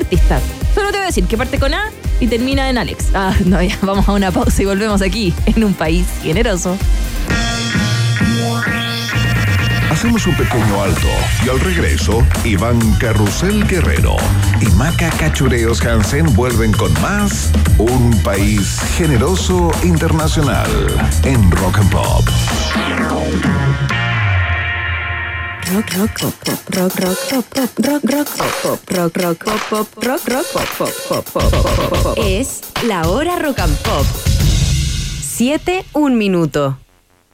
artista. Solo te voy a decir que parte con A y termina en Alex. Ah, no, ya vamos a una pausa y volvemos aquí, en un país generoso. Hacemos un pequeño alto y al regreso, Iván Carrusel Guerrero y Maca Cachureos Hansen vuelven con más Un País Generoso Internacional en Rock and Pop. Rock, rock, pop, pop, rock, rock, pop, pop, rock, rock, pop, pop, rock, rock, pop, pop, pop, pop, pop, pop, pop. Es la hora rock and pop. Siete, un minuto.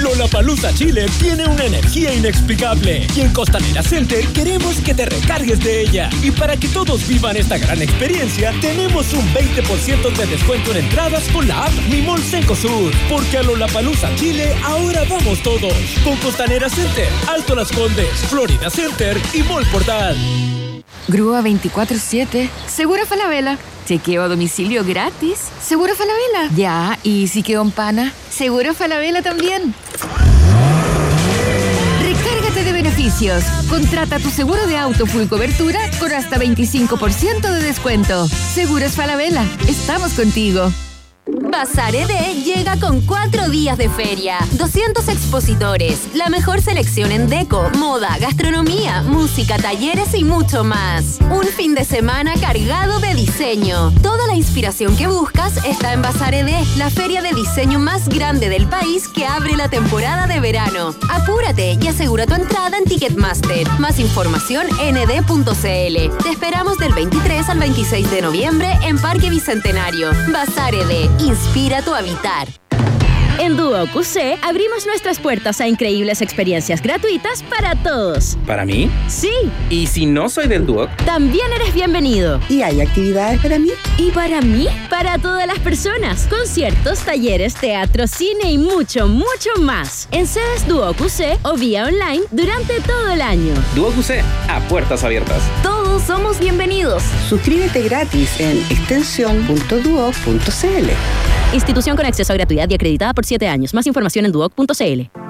Lollapalooza Chile tiene una energía inexplicable y en Costanera Center queremos que te recargues de ella. Y para que todos vivan esta gran experiencia, tenemos un 20% de descuento en entradas con la app Mi Mall Cencosud. Porque a Lollapalooza Chile ahora vamos todos. Con Costanera Center, Alto Las Condes, Florida Center y Mall Portal. Grúa 24-7. Seguro Falabella. Chequeo a domicilio gratis. Seguro Falabella. Ya, y si quedó en pana. Seguro Falabella también. Recárgate de beneficios. Contrata tu seguro de auto full cobertura con hasta 25% de descuento. Seguros Falabella. Estamos contigo. Bazar ED llega con cuatro días de feria, 200 expositores, la mejor selección en deco, moda, gastronomía, música, talleres y mucho más. Un fin de semana cargado de diseño. Toda la inspiración que buscas está en Bazar ED, la feria de diseño más grande del país que abre la temporada de verano. Apúrate y asegura tu entrada en Ticketmaster. Más información en ed.cl. Te esperamos del 23 al 26 de noviembre en Parque Bicentenario. Bazar ED. Inspira tu habitar. En Duo QC abrimos nuestras puertas a increíbles experiencias gratuitas para todos. ¿Para mí? Sí, ¿Y si no soy del Duoc? también eres bienvenido. ¿Y hay actividades para mí? ¿Y para mí? Para todas las personas. Conciertos, talleres, teatro, cine y mucho, mucho más. En sedes Duo QC o vía online durante todo el año. Duoc UC, a puertas abiertas. Todos somos bienvenidos. Suscríbete gratis en extensión.duo.cl. Institución con acceso a gratuidad y acreditada por 7 años. Más información en duoc.cl.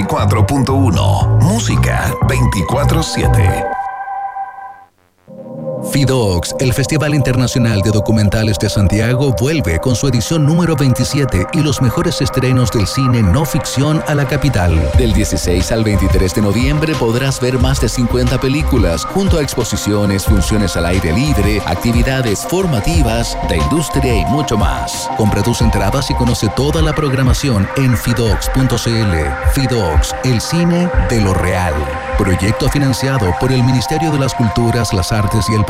94.1 Música 24/7 FIDOX, el Festival Internacional de Documentales de Santiago, vuelve con su edición número 27 y los mejores estrenos del cine no ficción a la capital. Del 16 al 23 de noviembre podrás ver más de 50 películas, junto a exposiciones, funciones al aire libre, actividades formativas, de industria y mucho más. Compra tus entradas y conoce toda la programación en fidox.cl. FIDOX, el cine de lo real. Proyecto financiado por el Ministerio de las Culturas, las Artes y el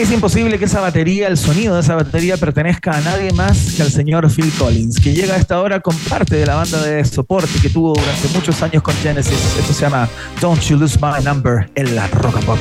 Es imposible que esa batería, el sonido de esa batería pertenezca a nadie más que al señor Phil Collins, que llega a esta hora con parte de la banda de soporte que tuvo durante muchos años con Genesis. Esto se llama Don't You Lose My Number en la Rock Pop.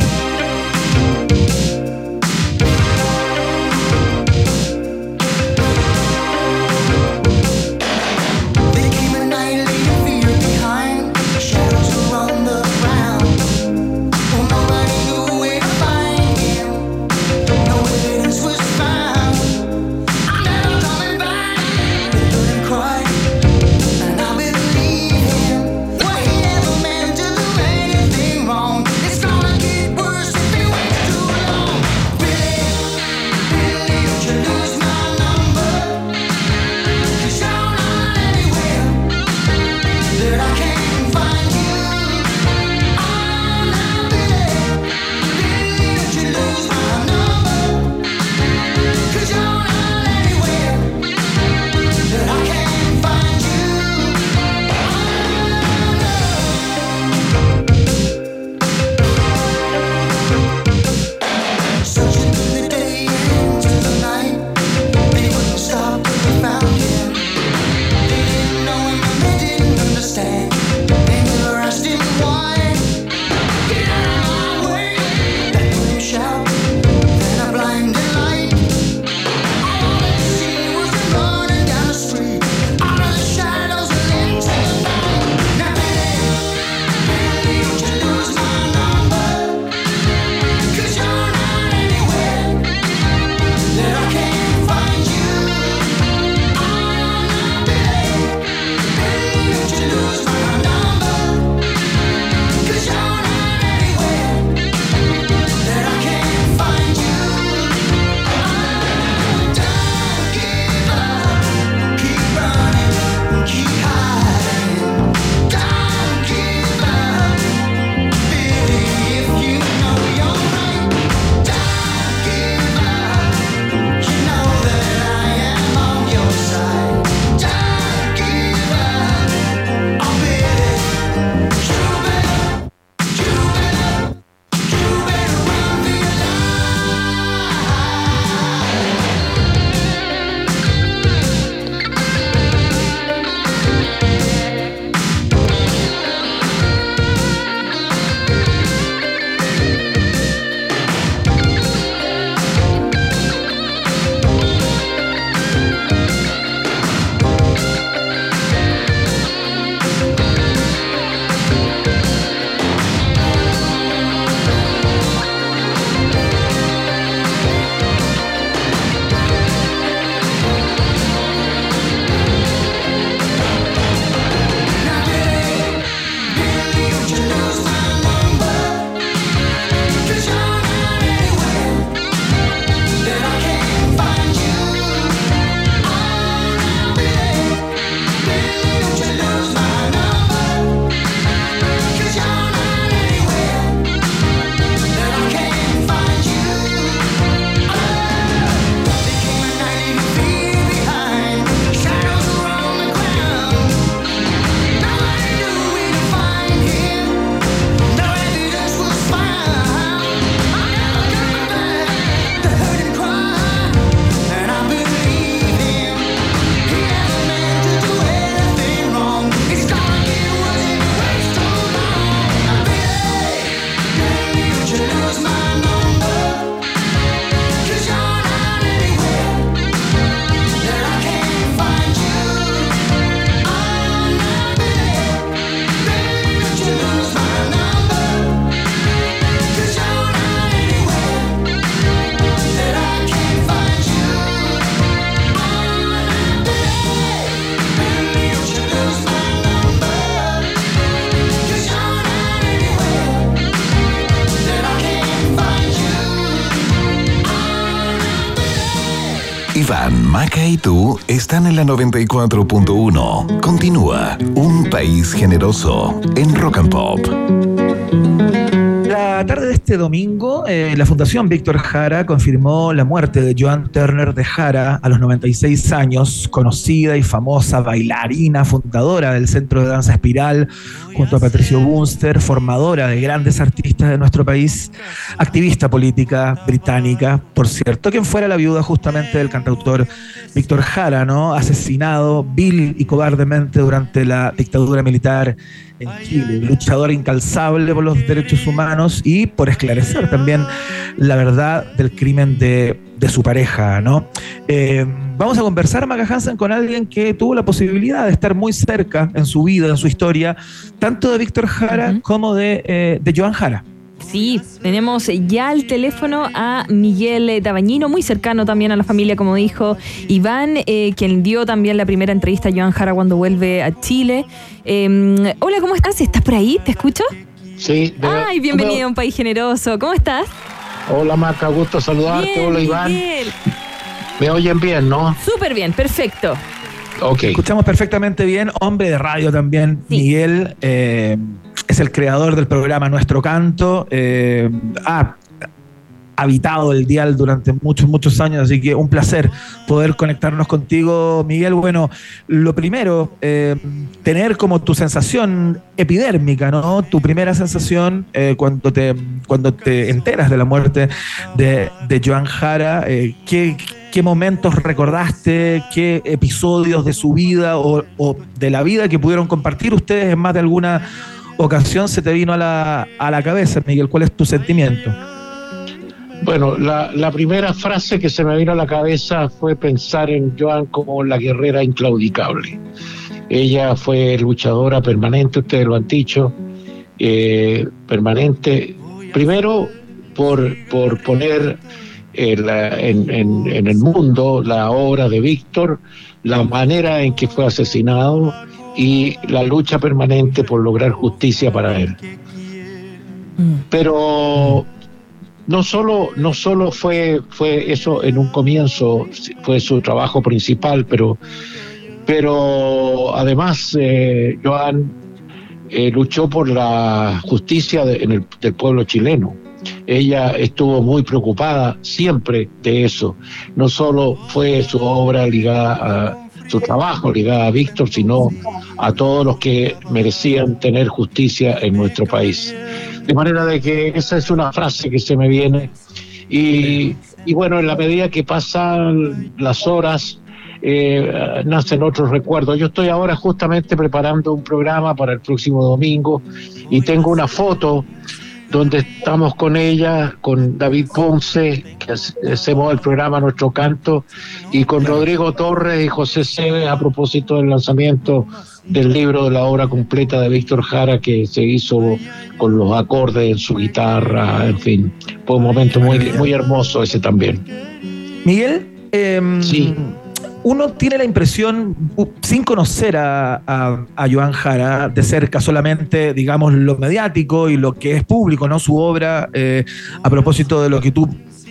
Tú están en la 94.1. Continúa Un País Generoso en Rock and Pop. La tarde de este domingo, eh, la Fundación Víctor Jara confirmó la muerte de Joan Turner de Jara a los 96 años, conocida y famosa bailarina, fundadora del Centro de Danza Espiral, junto a Patricio Bunster, formadora de grandes artistas de nuestro país, activista política británica, por cierto, quien fuera la viuda justamente del cantautor Víctor Jara, ¿no? Asesinado vil y cobardemente durante la dictadura militar en Chile, luchador incalzable por los derechos humanos y por esclarecer también la verdad del crimen de, de su pareja, ¿no? Eh, vamos a conversar, Maca Hansen, con alguien que tuvo la posibilidad de estar muy cerca en su vida, en su historia, tanto de Víctor Jara como de, eh, de Joan Jara. Sí, tenemos ya al teléfono a Miguel Tabañino, muy cercano también a la familia, como dijo Iván, eh, quien dio también la primera entrevista a Joan Jara cuando vuelve a Chile. Em, hola, ¿cómo estás? ¿Estás por ahí? ¿Te escucho? Sí. Ay, bienvenido a un país generoso. ¿Cómo estás? Hola, Maca, gusto saludarte. Bien, hola, Iván. Miguel. Me oyen bien, ¿no? Súper bien, perfecto. Ok. Escuchamos perfectamente bien, hombre de radio también, Miguel. eh, es el creador del programa Nuestro Canto. eh, ha habitado el dial durante muchos, muchos años, así que un placer poder conectarnos contigo, Miguel. Bueno, lo primero, eh, tener como tu sensación epidérmica, ¿no? Tu primera sensación eh, cuando, te, cuando te enteras de la muerte de, de Joan Jara, eh, ¿qué, ¿qué momentos recordaste? ¿Qué episodios de su vida o, de la vida que pudieron compartir ustedes en más de alguna ocasión se te vino a la, a la cabeza, Miguel? ¿Cuál es tu sentimiento? Bueno, la, la primera frase que se me vino a la cabeza fue pensar en Joan como la guerrera inclaudicable. Ella fue luchadora permanente, ustedes lo han dicho, eh, permanente, primero por, por poner en, la- en- en- en el mundo la obra de Víctor, la manera en que fue asesinado y la lucha permanente por lograr justicia para él. Pero no solo, no solo fue, fue eso en un comienzo, fue su trabajo principal, pero, pero además eh, Joan eh, luchó por la justicia de- en el- del pueblo chileno. Ella estuvo muy preocupada siempre de eso. No solo fue su obra ligada a su trabajo, ligada a Víctor, sino a todos los que merecían tener justicia en nuestro país. De manera de que esa es una frase que se me viene. Y, y bueno, en la medida que pasan las horas, eh, nacen otros recuerdos. Yo estoy ahora justamente preparando un programa para el próximo domingo y tengo una foto donde estamos con ella, con David Ponce, que hace- hacemos el programa Nuestro Canto, y con Rodrigo Torres y José Cebes a propósito del lanzamiento del libro de la obra completa de Víctor Jara que se hizo con los acordes en su guitarra, en fin, fue un momento muy, muy hermoso ese también. Miguel, em, Sí. Uno tiene la impresión, sin conocer a, a, a Joan Jara de cerca, solamente, digamos, lo mediático y lo que es público, ¿no? Su obra, eh, a propósito de lo que tú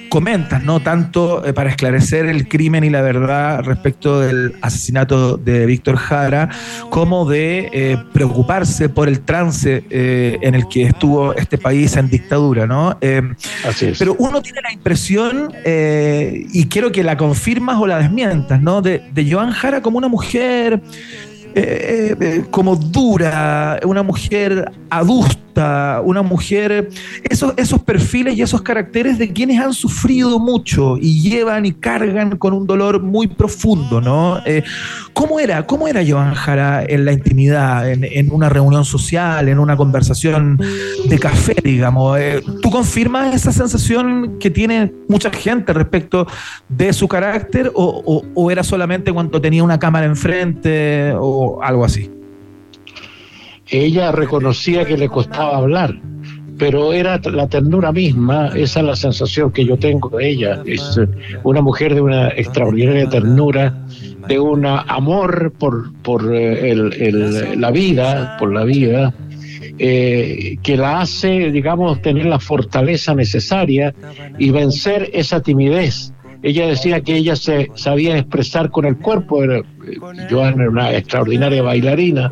comentas, ¿no? Tanto eh, para esclarecer el crimen y la verdad respecto del asesinato de Víctor Jara, como de eh, preocuparse por el trance eh, en el que estuvo este país en dictadura, ¿no? Eh, Así es. pero uno tiene la impresión, y quiero que la confirmas o la desmientas, ¿no? De, de Joan Jara como una mujer como dura, una mujer adusta, una mujer, esos, esos perfiles y esos caracteres de quienes han sufrido mucho y llevan y cargan con un dolor muy profundo, ¿no? Eh, ¿Cómo era? ¿Cómo era Joan Jara en la intimidad, en, una reunión social, en una conversación de café, digamos? Eh, ¿Tú confirmas esa sensación que tiene mucha gente respecto de su carácter o- o era solamente cuando tenía una cámara enfrente o algo así? Ella reconocía que le costaba hablar, pero era la ternura misma, esa es la sensación que yo tengo de ella. Es eh, una mujer de una extraordinaria ternura, de un amor por, por eh, la vida, por la vida, eh, que la hace, digamos, tener la fortaleza necesaria y vencer esa timidez ella decía que ella se sabía expresar con el cuerpo, era, Joan era una extraordinaria bailarina,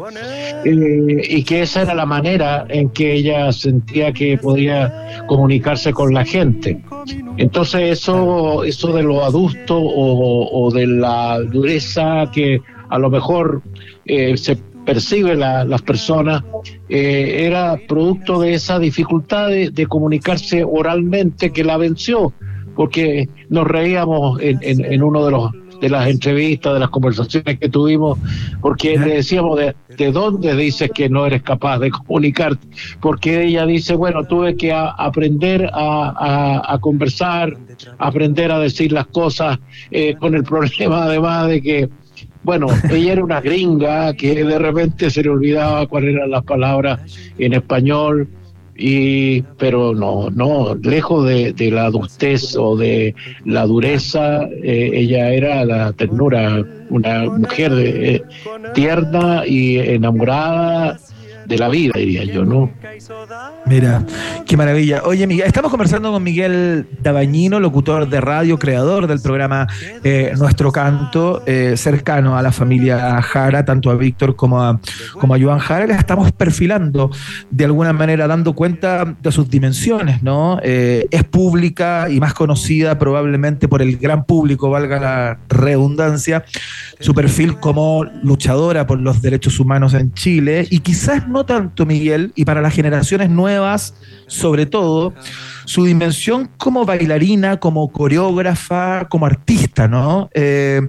eh, y que esa era la manera en que ella sentía que podía comunicarse con la gente. Entonces eso, eso de lo adusto o, de la dureza que a lo mejor eh, se percibe las personas, eh, era producto de esa dificultad de, comunicarse oralmente que la venció, porque nos reíamos en, en, uno de los de las entrevistas, de las conversaciones que tuvimos, porque le decíamos de, de dónde dices que no eres capaz de comunicarte, porque ella dice, bueno, tuve que aprender a, a, conversar, aprender a decir las cosas, eh, con el problema además de que bueno, ella era una gringa que de repente se le olvidaba cuáles eran las palabras en español, y pero no, no, lejos de, la adultez o de la dureza, eh, ella era la ternura, una mujer eh, tierna y enamorada de la vida, diría yo, ¿no? Mira, qué maravilla. Oye, Miguel, estamos conversando con Miguel Dabañino, locutor de radio, creador del programa eh, Nuestro Canto, eh, cercano a la familia Jara, tanto a Víctor como a, como a Joan Jara. Le estamos perfilando de alguna manera, dando cuenta de sus dimensiones, ¿no? Eh, es pública y más conocida probablemente por el gran público, valga la redundancia, su perfil como luchadora por los derechos humanos en Chile y quizás no tanto Miguel y para las generaciones nuevas sobre todo su dimensión como bailarina, como coreógrafa, como artista, ¿no? Eh,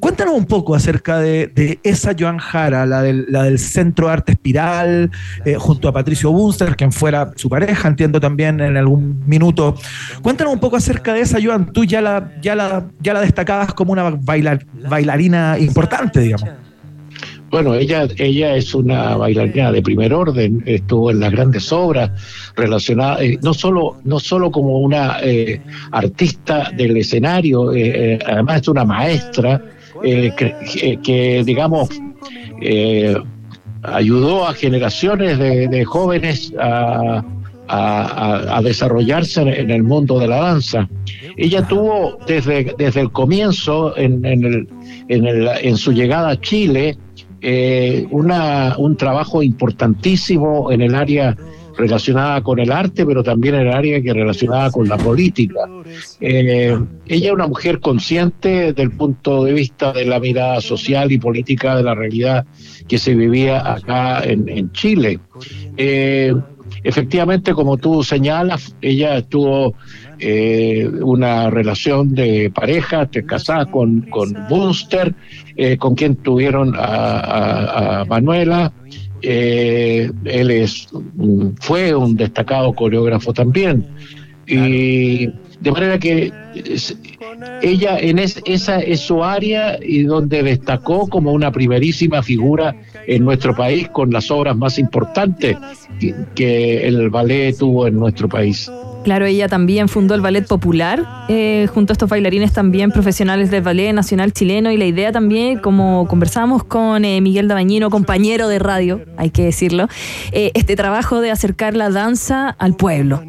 cuéntanos un poco acerca de, esa Joan Jara, la del, la del Centro Arte Espiral, eh, junto a Patricio Bunster, quien fuera su pareja, entiendo también en algún minuto. Cuéntanos un poco acerca de esa Joan, tú ya la, ya la, ya la destacabas como una bailar, bailarina importante, digamos. Bueno, ella, ella es una bailarina de primer orden, estuvo en las grandes obras relacionadas, eh, no solo, no solo como una eh, artista del escenario, eh, además es una maestra que, digamos, ayudó a generaciones de, jóvenes a, desarrollarse en el mundo de la danza. Ella tuvo desde, desde el comienzo, en, en, el, en, el, en su llegada a Chile, eh, una, un trabajo importantísimo en el área relacionada con el arte, pero también en el área que relacionada con la política. Eh, ella es una mujer consciente desde el punto de vista de la mirada social y política de la realidad que se vivía acá en, Chile. Eh, efectivamente, como tú señalas, ella estuvo eh, una relación de pareja, te casada con, con Bunster, eh, con quien tuvieron a, Manuela. Eh, él es, fue un destacado coreógrafo también. Y de manera que ella en esa es su área y donde destacó como una primerísima figura en nuestro país con las obras más importantes que el ballet tuvo en nuestro país. Claro, ella también fundó el Ballet Popular, eh, junto a estos bailarines también profesionales del Ballet Nacional Chileno. Y la idea también, como conversamos con eh, Miguel Dabañino, compañero de radio, hay que decirlo, eh, este trabajo de acercar la danza al pueblo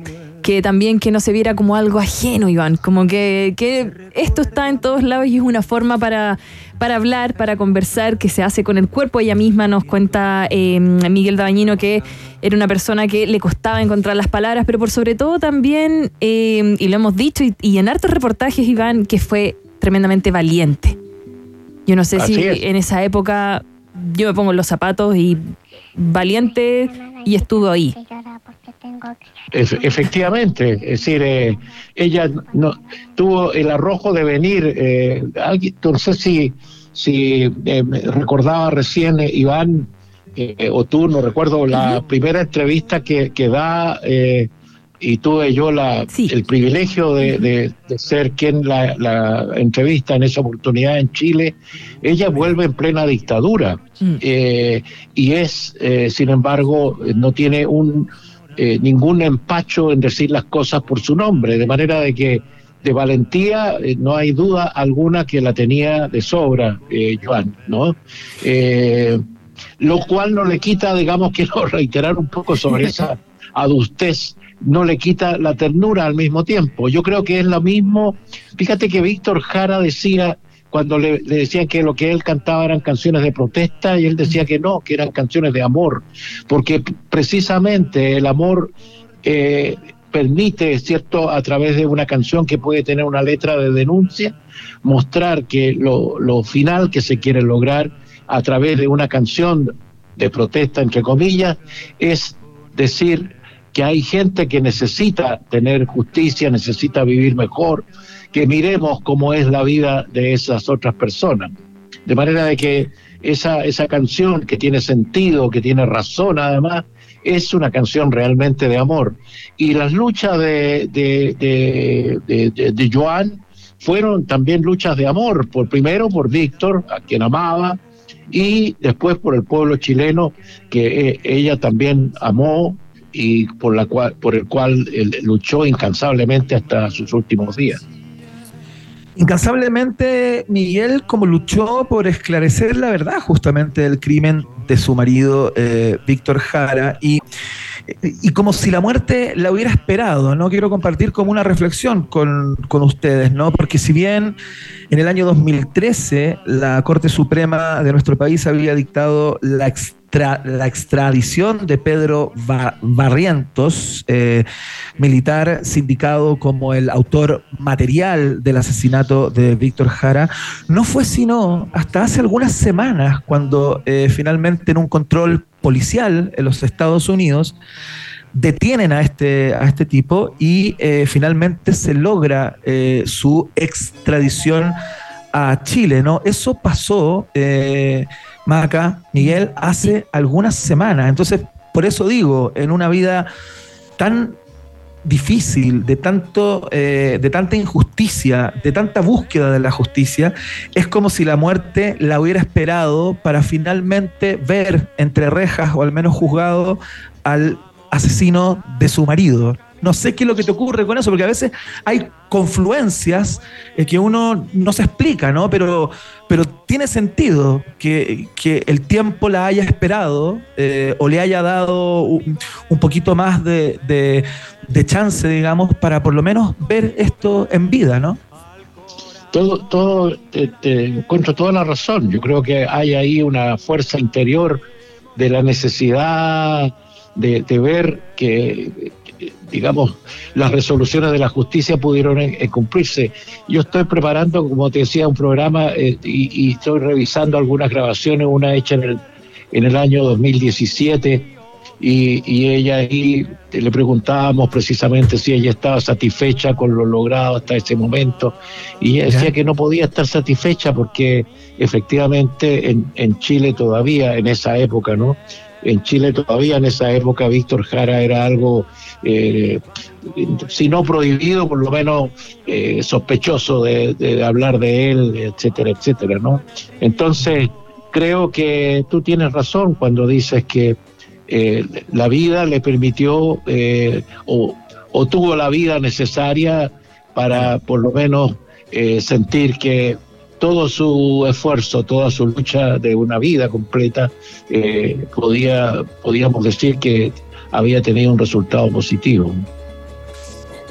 que también que no se viera como algo ajeno, Iván, como que, que esto está en todos lados y es una forma para, para hablar, para conversar, que se hace con el cuerpo. Ella misma nos cuenta eh, Miguel Dabañino que era una persona que le costaba encontrar las palabras, pero por sobre todo también, eh, y lo hemos dicho, y, en hartos reportajes, Iván, que fue tremendamente valiente. Yo no sé si en esa época yo me pongo los zapatos y valiente y estuvo ahí. Efectivamente, es decir, eh, ella no, tuvo el arrojo de venir, eh, no sé si, si eh, recordaba recién eh, Iván o tú, no recuerdo, la primera entrevista que, que da y tuve yo la, el privilegio de, ser quien la, la, entrevista en esa oportunidad en Chile, ella vuelve en plena dictadura mm. y es, sin embargo, no tiene un, eh, ningún empacho en decir las cosas por su nombre, de manera de que de valentía eh, no hay duda alguna que la tenía de sobra eh, Joan, ¿no? lo cual no le quita, digamos, quiero reiterar un poco sobre esa adustez no le quita la ternura al mismo tiempo. Yo creo que es lo mismo. Fíjate que Víctor Jara decía cuando le, decían que lo que él cantaba eran canciones de protesta y él decía que no, que eran canciones de amor, porque precisamente el amor eh, permite, ¿cierto?, a través de una canción que puede tener una letra de denuncia, mostrar que lo, lo final que se quiere lograr a través de una canción de protesta, entre comillas, es decir que hay gente que necesita tener justicia, necesita vivir mejor, que miremos cómo es la vida de esas otras personas. De manera de que esa, esa canción que tiene sentido, que tiene razón además, es una canción realmente de amor. Y las luchas de, de, de, de, Joan fueron también luchas de amor, por primero por Víctor, a quien amaba, y después por el pueblo chileno que eh, ella también amó y por la cual por el cual luchó incansablemente hasta sus últimos días. Incansablemente Miguel como luchó por esclarecer la verdad justamente del crimen de su marido eh, Víctor Jara y, y, como si la muerte la hubiera esperado, ¿no? Quiero compartir como una reflexión con, con ustedes, ¿no? Porque si bien en el año 2013 la Corte Suprema de nuestro país había dictado la la extradición de Pedro Barrientos, eh, militar sindicado como el autor material del asesinato de Víctor Jara, no fue sino hasta hace algunas semanas cuando eh, finalmente en un control policial en los Estados Unidos detienen a este, a este tipo y eh, finalmente se logra su extradición a Chile, ¿no? Eso pasó Maca, Miguel, hace algunas semanas. Entonces, por eso digo, en una vida tan difícil, de tanto, eh, de tanta injusticia, de tanta búsqueda de la justicia, es como si la muerte la hubiera esperado para finalmente ver entre rejas o al menos juzgado al asesino de su marido. No sé qué es lo que te ocurre con eso, porque a veces hay confluencias eh, que uno no se explica, ¿no? Pero, pero tiene sentido que, el tiempo la haya esperado eh, o le haya dado un, poquito más de, chance, digamos, para por lo menos ver esto en vida, ¿no? Todo, todo te, encuentro toda la razón. Yo creo que hay ahí una fuerza interior de la necesidad de, de ver que, digamos, las resoluciones de la justicia pudieron eh, eh, cumplirse. Yo estoy preparando, como te decía, un programa eh, y, estoy revisando algunas grabaciones, una hecha en el, en el año 2017. Y, y, ella ahí le preguntábamos precisamente si ella estaba satisfecha con lo logrado hasta ese momento y ella decía que no podía estar satisfecha porque efectivamente en, en Chile todavía en esa época, ¿no? En Chile todavía en esa época Víctor Jara era algo eh, si no prohibido, por lo menos eh, sospechoso de, hablar de él, etcétera, etcétera, ¿no? Entonces, creo que tú tienes razón cuando dices que eh, la vida le permitió o, o, tuvo la vida necesaria para por lo menos sentir que todo su esfuerzo, toda su lucha de una vida completa, podía, podíamos decir que había tenido un resultado positivo.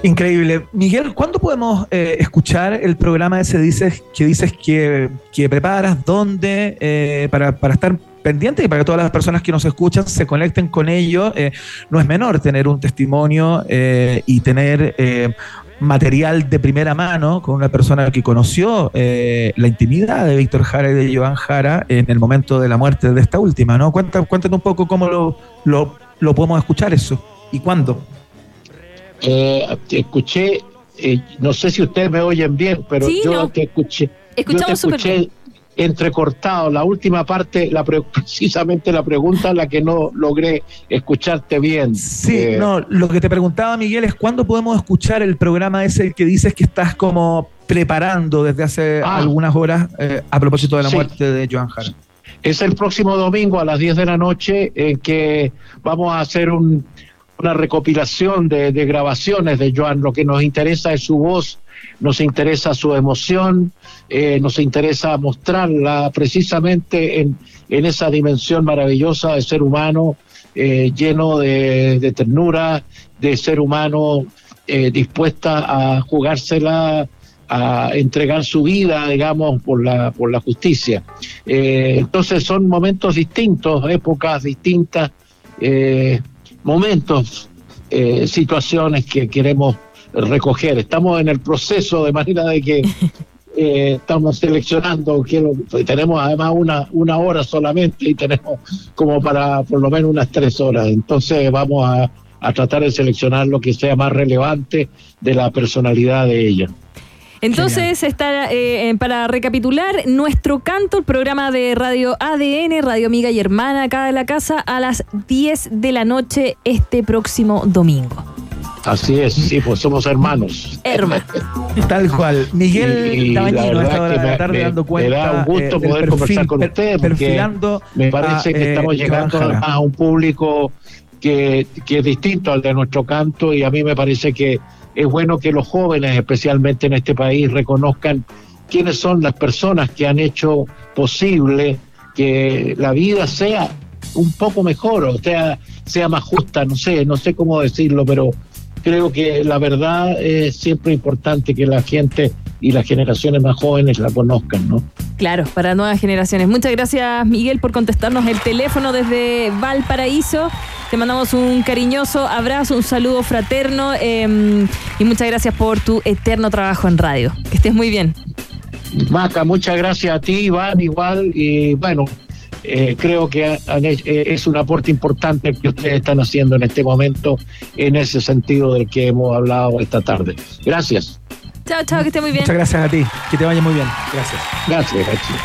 Increíble. Miguel, ¿cuándo podemos eh, escuchar el programa ese dices, que dices que, preparas? ¿Dónde? Eh, para, estar pendiente y para que todas las personas que nos escuchan se conecten con ello. Eh, no es menor tener un testimonio y tener material de primera mano con una persona que conoció la intimidad de Víctor Jara y de Joan Jara en el momento de la muerte de esta última, ¿no? Cuéntanos, un poco cómo lo, lo lo podemos escuchar eso? ¿Y cuándo? Eh, escuché, eh, no sé si ustedes me oyen bien, pero yo te escuché, yo te escuché entrecortado. La última parte, la precisamente la pregunta la que no logré escucharte bien. Sí, eh, no, lo que te preguntaba Miguel es cuándo podemos escuchar el programa ese que dices que estás como preparando desde hace ah. algunas horas a propósito de la muerte de Joan Jara. Es el próximo domingo a las 10 de la noche en que vamos a hacer una recopilación de, grabaciones de Joan. Lo que nos interesa es su voz, nos interesa su emoción, eh, nos interesa mostrarla precisamente en, esa dimensión maravillosa de ser humano eh, lleno de, ternura, de ser humano eh, dispuesta a jugársela, a entregar su vida, digamos, por la, por la justicia. Entonces son momentos distintos, épocas distintas, momentos, eh, situaciones que queremos recoger. Estamos en el proceso de manera de que eh, estamos seleccionando, quiero, tenemos además una, una hora solamente y tenemos como para por lo menos unas tres horas. Entonces vamos a, a tratar de seleccionar lo que sea más relevante de la personalidad de ella. Entonces, está, eh, para recapitular, nuestro canto, el programa de Radio ADN, Radio Amiga y Hermana, acá de la casa, a las 10 de la noche este próximo domingo. Así es, sí, pues somos hermanos. Hermano. Tal cual. Miguel Tabañino, a verdad esta hora que de la me- tarde me- dando me cuenta. da un gusto eh, poder conversar con per- ustedes, porque Me parece a, que eh, estamos llegando Jara. además a un público que, que es distinto al de nuestro canto y a mí me parece que es bueno que los jóvenes, especialmente en este país, reconozcan quiénes son las personas que han hecho posible que la vida sea un poco mejor, o sea, sea más justa, no sé, no sé cómo decirlo, pero creo que la verdad es siempre importante que la gente y las generaciones más jóvenes la conozcan, ¿no? Claro, para nuevas generaciones. Muchas gracias, Miguel, por contestarnos el teléfono desde Valparaíso. Te mandamos un cariñoso abrazo, un saludo fraterno eh, y muchas gracias por tu eterno trabajo en radio. Que estés muy bien. Maca, muchas gracias a ti, Iván, igual, y bueno, eh, creo que han eh, es un aporte importante el que ustedes están haciendo en este momento en ese sentido del que hemos hablado esta tarde. Gracias. Chao, chao, que esté muy bien. Muchas gracias a ti. Que te vaya muy bien. Gracias. Gracias, gracias.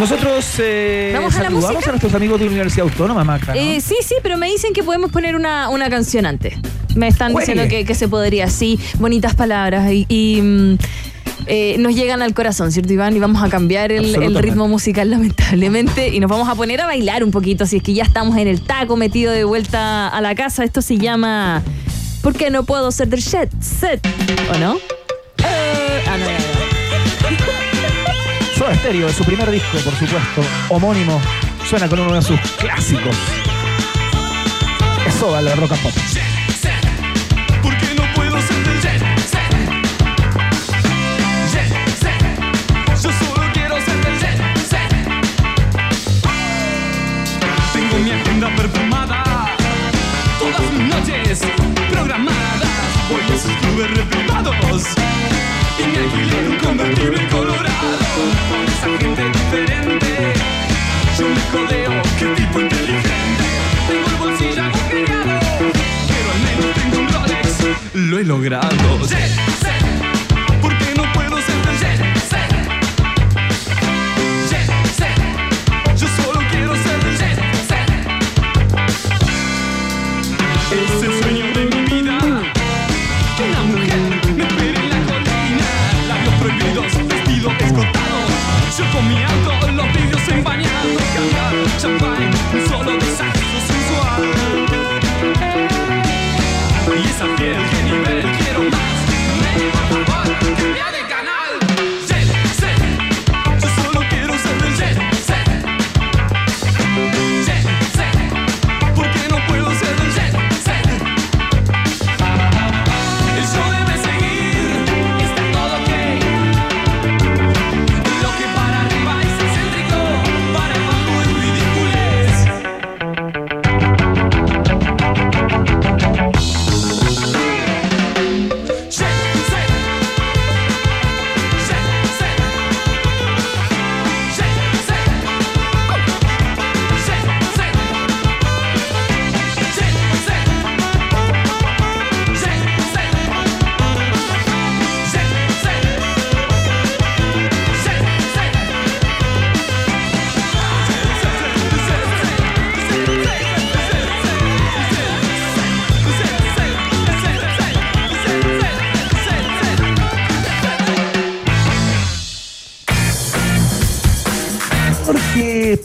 Nosotros eh, ¿Vamos a la saludamos música? a nuestros amigos de la Universidad Autónoma, Maca. ¿no? Eh, sí, sí, pero me dicen que podemos poner una, una canción antes. Me están Juegue. diciendo que, que se podría, sí, bonitas palabras y, y, mm, eh, nos llegan al corazón, ¿cierto, Iván? Y vamos a cambiar el, ritmo musical, lamentablemente, y nos vamos a poner a bailar un poquito, si es que ya estamos en el taco metido de vuelta a la casa. Esto se llama ¿Por qué no puedo ser del jet set? ¿O no? Eh, ah, no, ya, ya. Soda Stereo, su primer disco, por supuesto, homónimo, suena con uno de sus clásicos. Es Soda, la rock and pop. Noches programadas, vuelos sus clubes y me alquilé un convertible colorado con esa gente diferente. Yo me codeo, qué tipo inteligente. Tengo el bolsillo agujereado, pero al menos tengo un Rolex. Lo he logrado.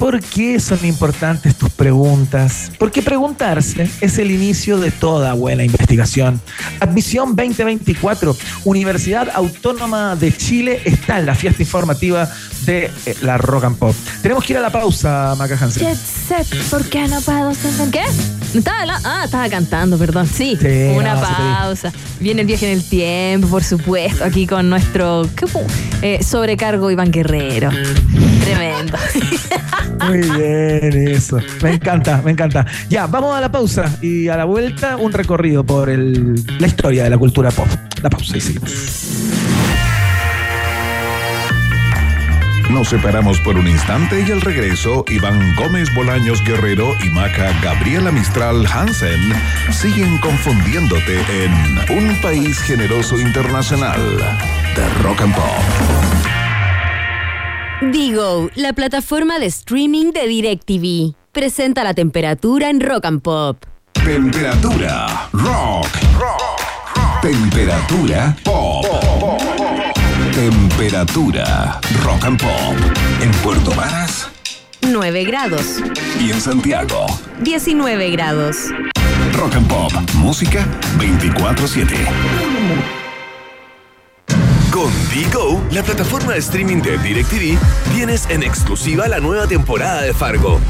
¿Por qué, ¿Por qué son importantes tus preguntas, porque preguntarse es el inicio de toda buena investigación. Admisión 2024, Universidad Autónoma de Chile está en la fiesta informativa de eh, la Rock and Pop. Tenemos que ir a la pausa, Maca Hansen. Jet set, ¿por qué no puedo ser? ¿Qué? Estaba la- ah, estaba cantando, perdón. Sí, Sí, una no, pausa. Viene el viaje en el tiempo, por supuesto, aquí con nuestro ¿qué fu- eh, sobrecargo Iván Guerrero. Tremendo. Muy bien, eso. Me encanta, me encanta. Ya, vamos a la pausa y a la vuelta un recorrido por el- la historia de la cultura pop. La pausa y seguimos. Nos separamos por un instante y al regreso, Iván Gómez Bolaños Guerrero y Maca Gabriela Mistral Hansen siguen confundiéndote en Un País Generoso Internacional de Rock and Pop. Digo, la plataforma de streaming de DirecTV. Presenta la temperatura en Rock and Pop. Temperatura rock. Temperatura pop. Temperatura rock and pop. En Puerto Varas 9 grados. y en Santiago. 19 grados. Rock and Pop. Música 24-7. Con Digo, la plataforma de streaming de DirecTV, tienes en exclusiva la nueva temporada de Fargo.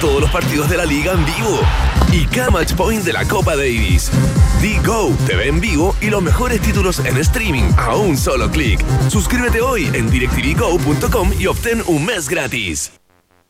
Todos los partidos de la liga en vivo y cada match point de la Copa Davis. Digo te ve en vivo y los mejores títulos en streaming a un solo clic. Suscríbete hoy en directvgo.com y obtén un mes gratis.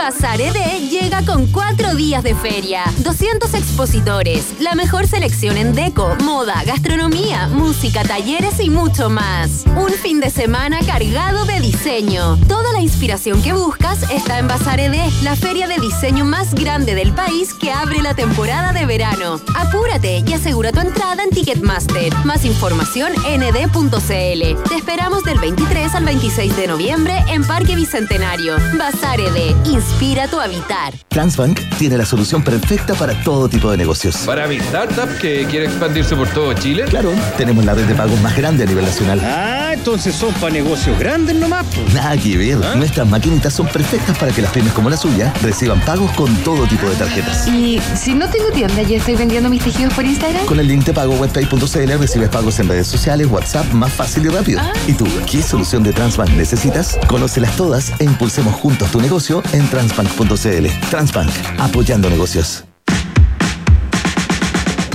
Bazar ED llega con cuatro días de feria, 200 expositores, la mejor selección en deco, moda, gastronomía, música, talleres y mucho más. Un fin de semana cargado de diseño. Toda la inspiración que buscas está en Bazar ED, la feria de diseño más grande del país que abre la temporada de verano. Apúrate y asegura tu entrada en Ticketmaster. Más información en ed.cl. Te esperamos del 23 al 26 de noviembre en Parque Bicentenario. Bazar ED, inspira tu habitar. Transbank tiene la solución perfecta para todo tipo de negocios. Para mi startup que quiere expandirse por todo Chile. Claro, tenemos la red de pagos más grande a nivel nacional. Ah, entonces son para negocios grandes nomás. Nada que ver. Nuestras maquinitas son perfectas para que las pymes como la suya reciban pagos con todo tipo de tarjetas. Y si no tengo tienda y estoy vendiendo mis tejidos por Instagram. Con el link de pago webpay.cl recibes pagos en redes sociales, WhatsApp, más fácil y rápido. ¿Y tú, qué solución de Transbank necesitas? Conócelas todas e impulsemos juntos tu negocio en transbank.cl. Transbank, apoyando negocios.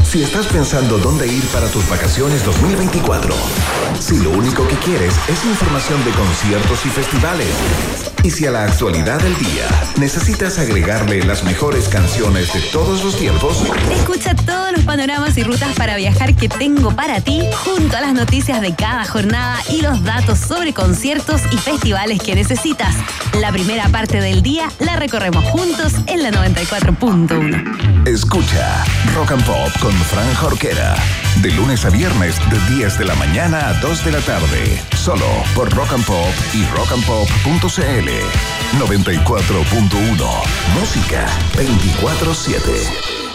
Si estás pensando dónde ir para tus vacaciones 2024, si lo único que quieres es información de conciertos y festivales, y si a la actualidad del día necesitas agregarle las mejores canciones de todos los tiempos, Escucha todos los panoramas y rutas para viajar que tengo para ti, junto a las noticias de cada jornada y los datos sobre conciertos y festivales que necesitas. La primera parte del día la recorremos juntos en la 94.1. escucha Rock and Pop con Fran Jorquera, de lunes a viernes de 10 de la mañana a 2 de la tarde, solo por Rock and Pop y rockandpop.cl 94.1, música 24/7.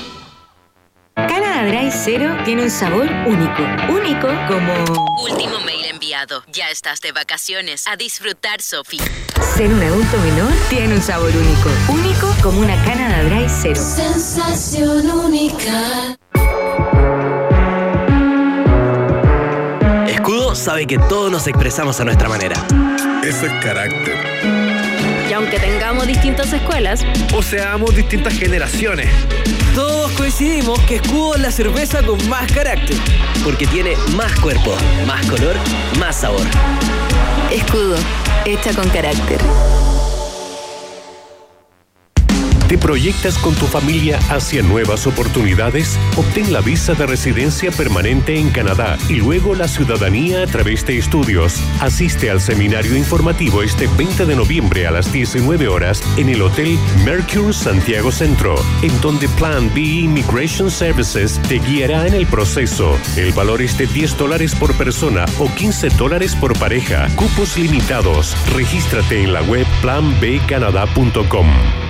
Canada Dry Cero tiene un sabor único. Único como Último mail enviado. Ya estás de vacaciones. A disfrutar, Sofi. ser un adulto menor tiene un sabor único. Único como una Canada Dry Cero. Sensación única. Sabe que todos nos expresamos a nuestra manera. Ese carácter, Y aunque tengamos distintas escuelas, o seamos distintas generaciones, todos coincidimos que Escudo es la cerveza con más carácter. Porque tiene más cuerpo, más color, más sabor. Escudo, hecha con carácter. ¿Te proyectas con tu familia hacia nuevas oportunidades? Obtén la visa de residencia permanente en Canadá y luego la ciudadanía a través de estudios. Asiste al seminario informativo este 20 de noviembre a las 19 horas en el Hotel Mercure Santiago Centro, en donde Plan B Immigration Services te guiará en el proceso. El valor es de 10 dólares por persona o 15 dólares por pareja. Cupos limitados. Regístrate en la web planbcanadá.com.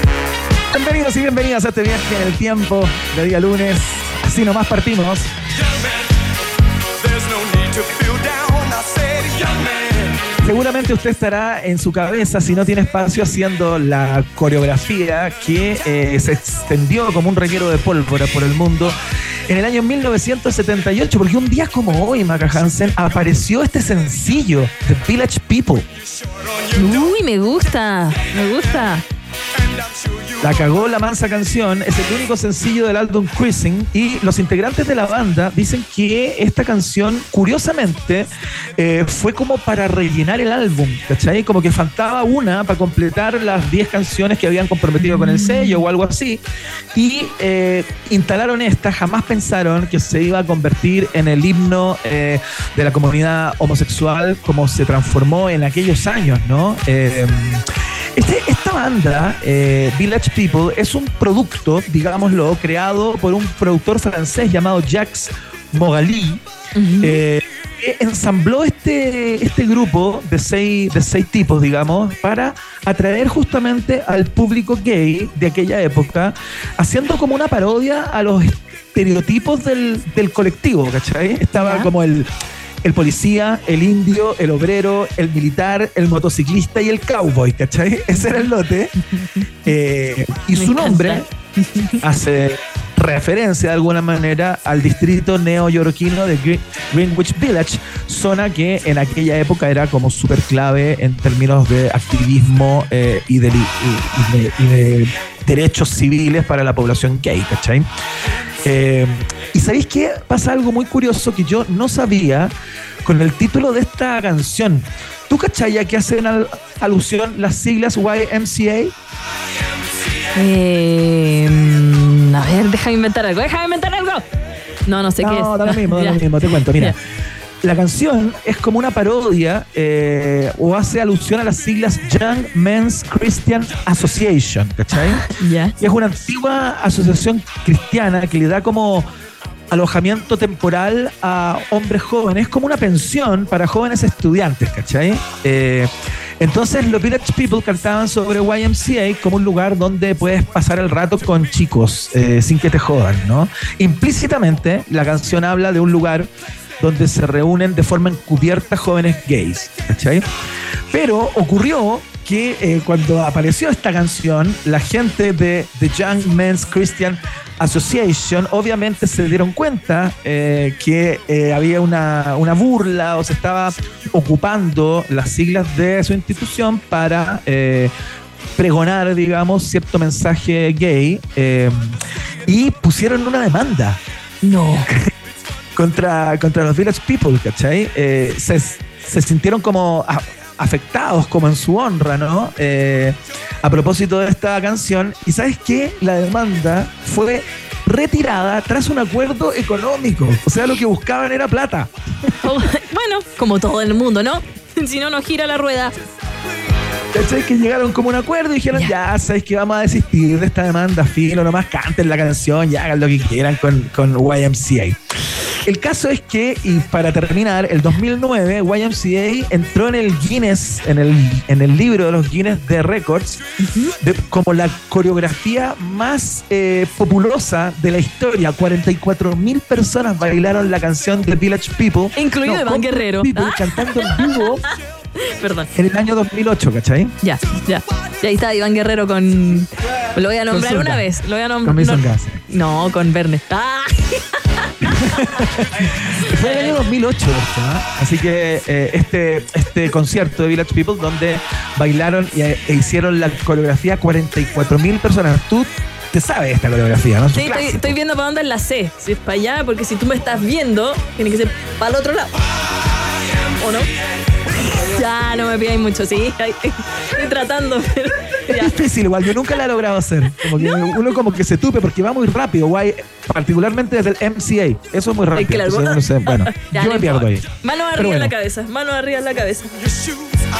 Bienvenidos y bienvenidas a este viaje en el tiempo de día lunes. Así nomás partimos. Seguramente usted estará en su cabeza, si no tiene espacio, haciendo la coreografía que eh, se extendió como un reguero de pólvora por el mundo en el año 1978, porque un día como hoy, Maca Hansen, apareció este sencillo, The Village People. Uy, me gusta, me gusta. La cagó la mansa canción, es el único sencillo del álbum Cruising y los integrantes de la banda dicen que esta canción, curiosamente, eh, fue como para rellenar el álbum, ¿cachai? Como que faltaba una para completar las 10 canciones que habían comprometido con el sello o algo así y eh, instalaron esta, jamás pensaron que se iba a convertir en el himno eh, de la comunidad homosexual como se transformó en aquellos años, ¿no? Este- esta banda, eh, Village People, es un producto, digámoslo, creado por un productor francés llamado Jacques Mogali, eh, que ensambló este, este grupo de seis, de seis tipos, digamos, para atraer justamente al público gay de aquella época, haciendo como una parodia a los estereotipos del, del colectivo, ¿cachai? Estaba como el, el policía, el indio, el obrero, el militar, el motociclista y el cowboy, ¿cachai? Ese era el lote. Eh, y Me su encanta. nombre hace referencia de alguna manera al distrito neoyorquino de Green- Greenwich Village, zona que en aquella época era como súper clave en términos de activismo eh, y, de, derechos civiles para la población gay, ¿cachai? Eh, y sabéis que pasa algo muy curioso que yo no sabía con el título de esta canción. ¿Tú cachai a qué hacen al- alusión las siglas YMCA? Eh, mm, a ver, déjame inventar algo, déjame inventar algo. No, no sé qué es. No, da lo mismo, da lo mismo, te cuento. Mira, la canción es como una parodia eh, o hace alusión a las siglas Young Men's Christian Association, ¿cachai? Ya. Y es una antigua asociación cristiana que le da como alojamiento temporal a hombres jóvenes, como una pensión para jóvenes estudiantes, ¿cachai? Eh, entonces los Village People cantaban sobre YMCA como un lugar donde puedes pasar el rato con chicos eh, sin que te jodan, ¿no? Implícitamente la canción habla de un lugar donde se reúnen de forma encubierta jóvenes gays, ¿cachai? Pero ocurrió que eh, cuando apareció esta canción, la gente de The Young Men's Christian Association obviamente se dieron cuenta eh, que eh, había una, una burla o se estaba ocupando las siglas de su institución para pregonar, digamos, cierto mensaje gay y pusieron una demanda. No. contra, contra los Village People, ¿cachai? Se, se sintieron como a- afectados como en su honra, ¿no? Eh, a propósito de esta canción. Y sabes qué? La demanda fue retirada tras un acuerdo económico. O sea, lo que buscaban era plata. bueno, como todo el mundo, ¿no? si no, no gira la rueda. ¿Cachai? Que llegaron como un acuerdo y dijeron, ya, sabes que vamos a desistir de esta demanda, filo, nomás canten la canción, ya hagan lo que quieran con, con YMCA. El caso es que, y para terminar, el 2009 YMCA entró en el Guinness, en el, en el libro de los Guinness de Records, de- como la coreografía más eh, populosa de la historia. 44 mil personas bailaron la canción de Village People. Incluido Iván Guerrero. People, Ah. cantando en vivo Perdón. en el año 2008, ¿cachai? Ya, ya. Y ahí está Iván Guerrero con. Lo voy a nombrar una vez. Lo voy a nombrar. Gas. No, con Verne. ¡Ah! Fue en el año 2008 esto, ¿ah? Así que eh, este, este concierto de Village People donde bailaron y, e hicieron la coreografía 44 mil personas. Tú te sabes esta coreografía, ¿no? Es Sí, estoy viendo para dónde es la C. Si es para allá, porque si tú me estás viendo, tiene que ser para el otro lado. ¿O no? Ya, no me pidáis mucho, sí. Estoy tratando, pero. Es difícil igual, yo nunca la he logrado hacer. Como que Uno como que se tupe porque va muy rápido, guay, particularmente desde el MCA. Eso es muy rápido. claro. entonces no sé, bueno, Ya, yo no me pierdo ahí. Mano arriba en la cabeza, mano arriba en la cabeza.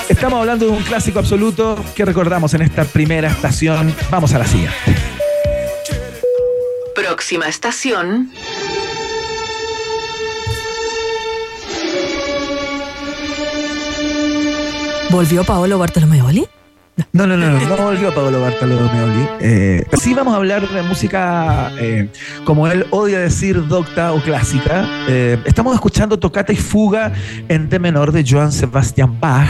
Estamos hablando de un clásico absoluto que recordamos en esta primera estación. Vamos a la siguiente. Próxima estación. ¿Volvió Paolo Bartolomeoli? No, no, no, no, no volvió Pablo Bartolomé Eh, sí vamos a hablar de música, eh, como él odia decir, docta o clásica. Eh, estamos escuchando Tocata y Fuga en D menor de Johann Sebastian Bach.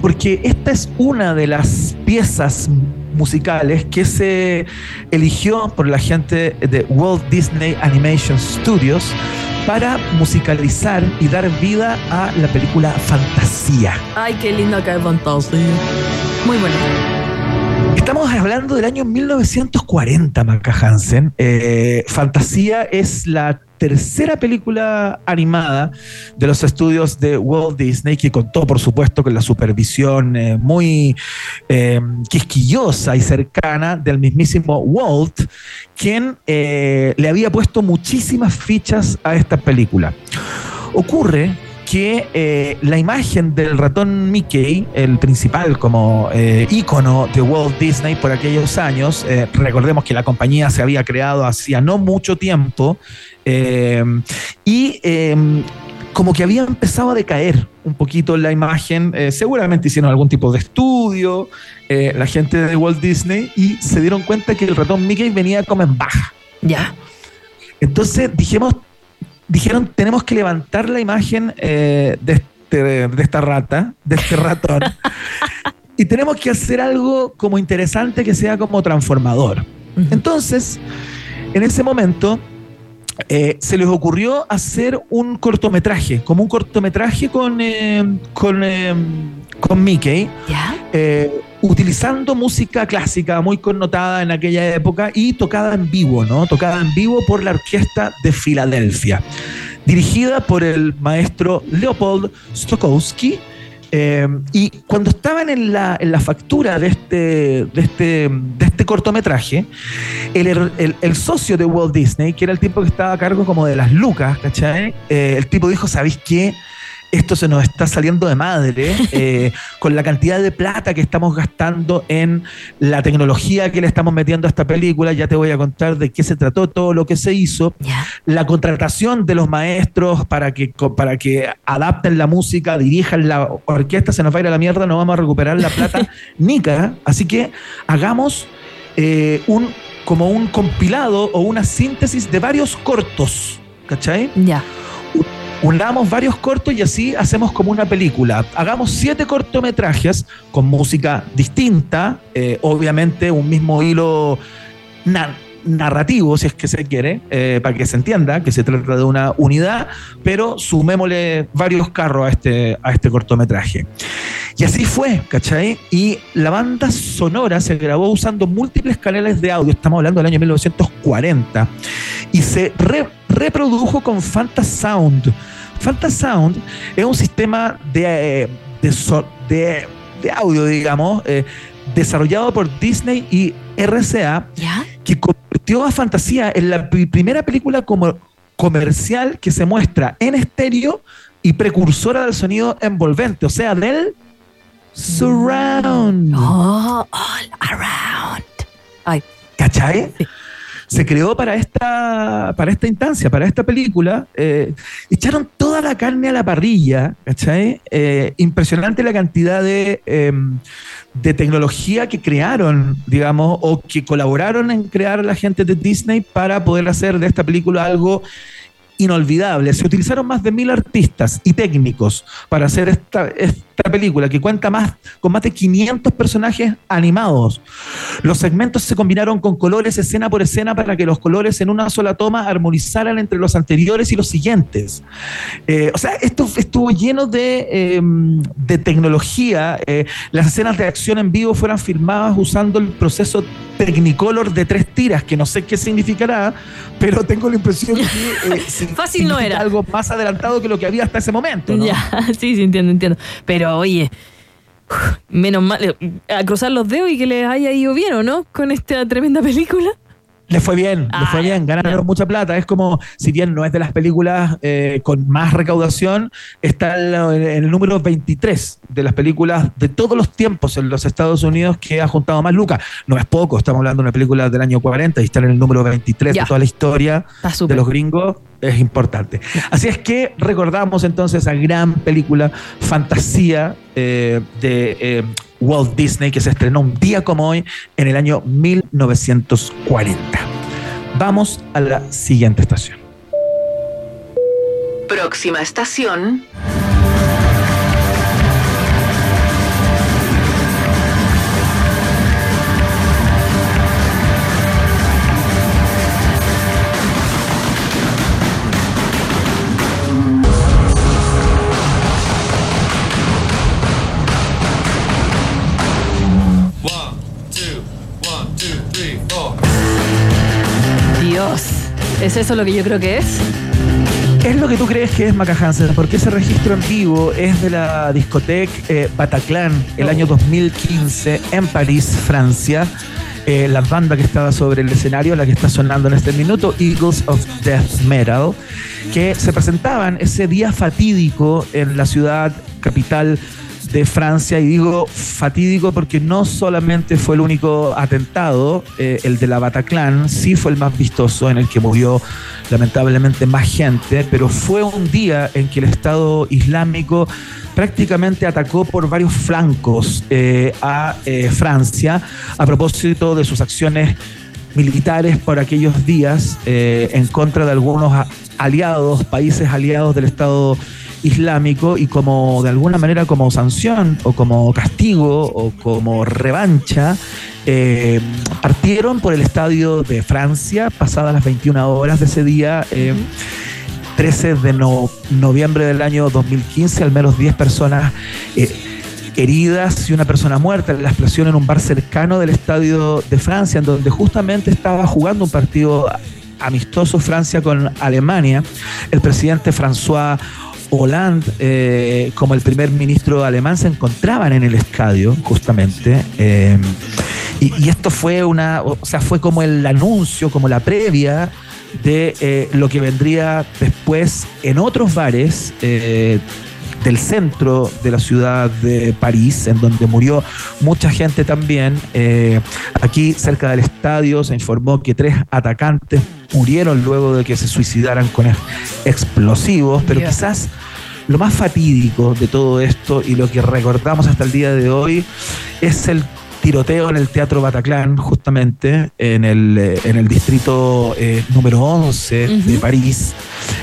Porque esta es una de las piezas musicales que se eligió por la gente de Walt Disney Animation Studios para musicalizar y dar vida a la película Fantasía. Ay, qué lindo que es fantasía. Muy bonito. Estamos hablando del año 1940, Maca Hansen. Eh, Fantasía es la tercera película animada de los estudios de Walt Disney, que contó, por supuesto, con la supervisión eh, muy eh, quisquillosa y cercana del mismísimo Walt, quien eh, le había puesto muchísimas fichas a esta película. Ocurre que la imagen del ratón Mickey, el principal como eh, ícono de Walt Disney por aquellos años, recordemos que la compañía se había creado hacía no mucho tiempo, eh, y eh, como que había empezado a decaer un poquito la imagen, eh, seguramente hicieron algún tipo de estudio, eh, la gente de Walt Disney, y se dieron cuenta que el ratón Mickey venía como en baja. Ya. Entonces dijimos, dijeron, tenemos que levantar la imagen eh, de, este- de esta rata, de este ratón, y tenemos que hacer algo como interesante que sea como transformador. Entonces, en ese momento, eh, se les ocurrió hacer un cortometraje, como un cortometraje con, eh, con, eh, con Mickey, utilizando música clásica muy connotada en aquella época y tocada en vivo, ¿no? Tocada en vivo por la Orquesta de Filadelfia, dirigida por el maestro Leopold Stokowski. Eh, y cuando estaban en la, en la factura de este, de este, de este cortometraje, el, el- el socio de Walt Disney, que era el tipo que estaba a cargo como de las lucas, ¿cachai? Eh, el tipo dijo, ¿sabéis qué? Esto se nos está saliendo de madre eh, con la cantidad de plata que estamos gastando en la tecnología que le estamos metiendo a esta película. Ya te voy a contar de qué se trató, todo lo que se hizo. La contratación de los maestros para que, para que adapten la música, dirijan la orquesta, se nos va a ir a la mierda, no vamos a recuperar la plata nica. Así que hagamos eh, un, como un compilado o una síntesis de varios cortos. ¿Cachai? Ya. Unamos varios cortos y así hacemos como una película. Hagamos siete cortometrajes con música distinta, eh, obviamente un mismo hilo na- narrativo, si es que se quiere, eh, para que se entienda que se trata de una unidad, pero sumémosle varios carros a este, a este cortometraje. Y así fue, ¿cachai? Y la banda sonora se grabó usando múltiples canales de audio, estamos hablando del año 1940, y se re- reprodujo con Fantasound. Fantasound es un sistema de, eh, de, so- de, de audio, digamos, eh, desarrollado por Disney y RCA, que convirtió a Fantasía en la pri- primera película como comercial que se muestra en estéreo y precursora del sonido envolvente, o sea, del surround. Oh, all around. Ay. ¿Cachai? Se creó para esta, para esta instancia, para esta película. eh, echaron toda la carne a la parrilla, ¿cachai? Eh, impresionante la cantidad de, eh, de tecnología que crearon, digamos, o que colaboraron en crear la gente de Disney para poder hacer de esta película algo inolvidable. Se utilizaron más de mil artistas y técnicos para hacer esta, esta película que cuenta más con más de 500 personajes animados. Los segmentos se combinaron con colores escena por escena para que los colores en una sola toma armonizaran entre los anteriores y los siguientes. Eh, o sea, esto estuvo lleno de, eh, de tecnología. Eh, las escenas de acción en vivo fueron filmadas usando el proceso Technicolor de tres tiras, que no sé qué significará, pero tengo la impresión que eh, Fácil no era. algo más adelantado que lo que había hasta ese momento. ¿no? Ya, sí, sí, entiendo, entiendo. Pero oye, menos mal, eh, a cruzar los dedos y que les haya ido bien, ¿o no? Con esta tremenda película. Le fue bien, le fue bien, ganaron mucha plata. Es como, si bien no es de las películas eh, con más recaudación, está en, el número 23 de las películas de todos los tiempos en los Estados Unidos que ha juntado más lucas. No es poco, estamos hablando de una película del año 40 y está en el número 23 Ya. de toda la historia de los gringos. Es importante. Así es que recordamos entonces esa gran película Fantasía eh, de eh, Walt Disney que se estrenó un día como hoy en el año 1940. Vamos a la siguiente estación. Próxima estación. ¿Es eso lo que yo creo que es? ¿Qué es lo que tú crees que es Maca Hansen? Porque ese registro en vivo es de la discoteca eh, Bataclan, el año 2015, en París, Francia. Eh, la banda que estaba sobre el escenario, la que está sonando en este minuto, Eagles of Death Metal, que se presentaban ese día fatídico en la ciudad capital de Francia y digo fatídico porque no solamente fue el único atentado, eh, el de la Bataclan, sí fue el más vistoso en el que murió lamentablemente más gente, pero fue un día en que el Estado Islámico prácticamente atacó por varios flancos eh, a eh, Francia a propósito de sus acciones militares por aquellos días en contra de algunos aliados, países aliados del Estado Islámico y como de alguna manera como sanción o como castigo o como revancha eh, partieron por el estadio de Francia pasadas las 21 horas de ese día. eh, 13 de no- noviembre del año 2015, al menos 10 personas eh, heridas y una persona muerta en la explosión en un bar cercano del Estadio de Francia, en donde justamente estaba jugando un partido amistoso Francia con Alemania. El presidente François Hollande, eh, como el primer ministro alemán, se encontraban en el estadio, justamente. eh, y, esto fue una, o sea, fue como el anuncio, como la previa de eh, lo que vendría después en otros bares eh, del centro de la ciudad de París, en donde murió mucha gente también. Eh, aquí cerca del estadio se informó que tres atacantes murieron luego de que se suicidaran con ex- explosivos, pero quizás lo más fatídico de todo esto y lo que recordamos hasta el día de hoy es el tiroteo en el Teatro Bataclan, justamente en el, eh, en el distrito eh, número 11 de. París,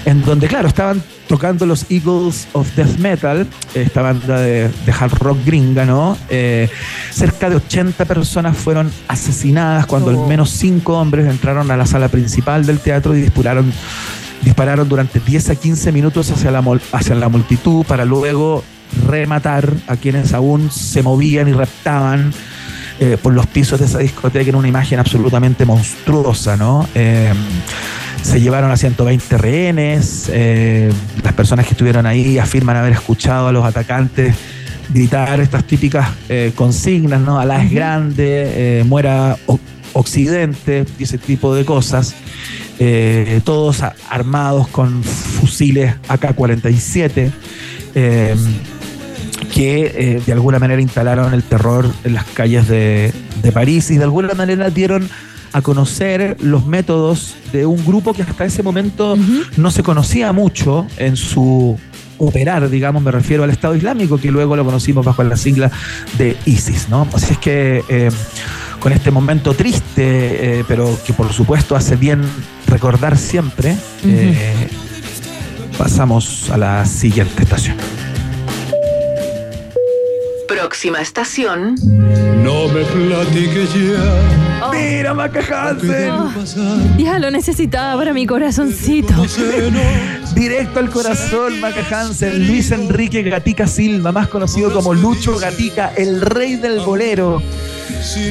en donde, claro, estaban tocando los Eagles of Death Metal, esta banda de, de hard rock gringa, ¿no? Eh, cerca de 80 personas fueron asesinadas cuando al menos 5 hombres entraron a la sala principal del teatro y dispararon dispararon durante 10 a 15 minutos hacia la, hacia la multitud para luego rematar a quienes aún se movían y raptaban eh, por los pisos de esa discoteca en una imagen absolutamente monstruosa, ¿no? Eh, se llevaron a 120 rehenes, eh, las personas que estuvieron ahí afirman haber escuchado a los atacantes gritar estas típicas consignas, ¿no? Alá es grande, muera Occidente, y ese tipo de cosas. Eh, todos armados con fusiles AK-47. eh, que eh, de alguna manera instalaron el terror en las calles de, de París y de alguna manera dieron a conocer los métodos de un grupo que hasta ese momento no se conocía mucho en su operar, digamos, me refiero al Estado Islámico, que luego lo conocimos bajo la sigla de ISIS, ¿no? Así es que eh, con este momento triste, eh, pero que por supuesto hace bien recordar siempre, eh, pasamos a la siguiente estación. Próxima estación. No me platiques ya. Mira, Maca Hansen. Ya lo necesitaba para mi corazoncito. Directo al corazón, Maca Hansen, Luis Enrique Gatica Silva, más conocido como Lucho Gatica, el rey del bolero.